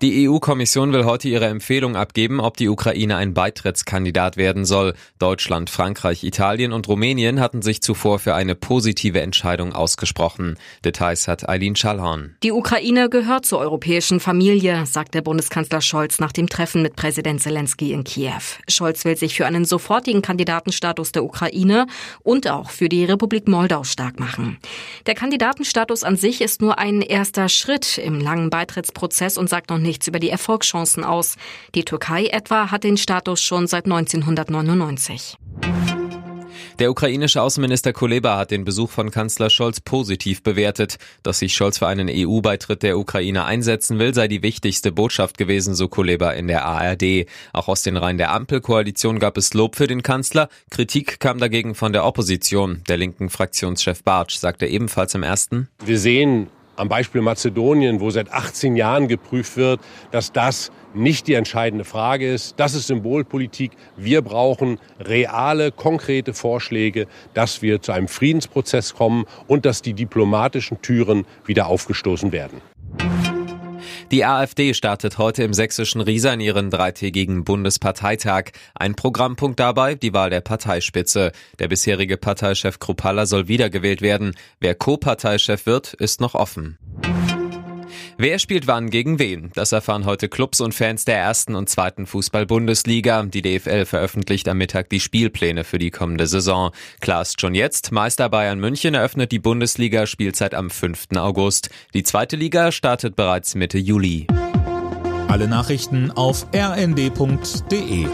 Die EU-Kommission will heute ihre Empfehlung abgeben, ob die Ukraine ein Beitrittskandidat werden soll. Deutschland, Frankreich, Italien und Rumänien hatten sich zuvor für eine positive Entscheidung ausgesprochen. Details hat Eileen Schallhorn. Die Ukraine gehört zur europäischen Familie, sagt der Bundeskanzler Scholz nach dem Treffen mit Präsident Zelensky in Kiew. Scholz will sich für einen sofortigen Kandidatenstatus der Ukraine und auch für die Republik Moldau stark machen. Der Kandidatenstatus an sich ist nur ein erster Schritt im langen Beitrittsprozess und sagt sagt noch nichts über die Erfolgschancen aus. Die Türkei etwa hat den Status schon seit 1999. Der ukrainische Außenminister Kuleba hat den Besuch von Kanzler Scholz positiv bewertet. Dass sich Scholz für einen EU-Beitritt der Ukraine einsetzen will, sei die wichtigste Botschaft gewesen, so Kuleba in der ARD. Auch aus den Reihen der Ampelkoalition gab es Lob für den Kanzler. Kritik kam dagegen von der Opposition. Der linken Fraktionschef Bartsch sagte ebenfalls im ersten. Wir sehen am Beispiel Mazedonien, wo seit 18 Jahren geprüft wird, dass das nicht die entscheidende Frage ist. Das ist Symbolpolitik. Wir brauchen reale, konkrete Vorschläge, dass wir zu einem Friedensprozess kommen und dass die diplomatischen Türen wieder aufgestoßen werden. Die AfD startet heute im sächsischen Riesa in ihren dreitägigen Bundesparteitag. Ein Programmpunkt dabei die Wahl der Parteispitze. Der bisherige Parteichef Krupalla soll wiedergewählt werden. Wer Co-Parteichef wird, ist noch offen. Wer spielt wann gegen wen? Das erfahren heute Clubs und Fans der ersten und zweiten Fußball-Bundesliga. Die DFL veröffentlicht am Mittag die Spielpläne für die kommende Saison. Klar ist schon jetzt, Meister Bayern München eröffnet die Bundesliga-Spielzeit am 5. August. Die zweite Liga startet bereits Mitte Juli. Alle Nachrichten auf rnd.de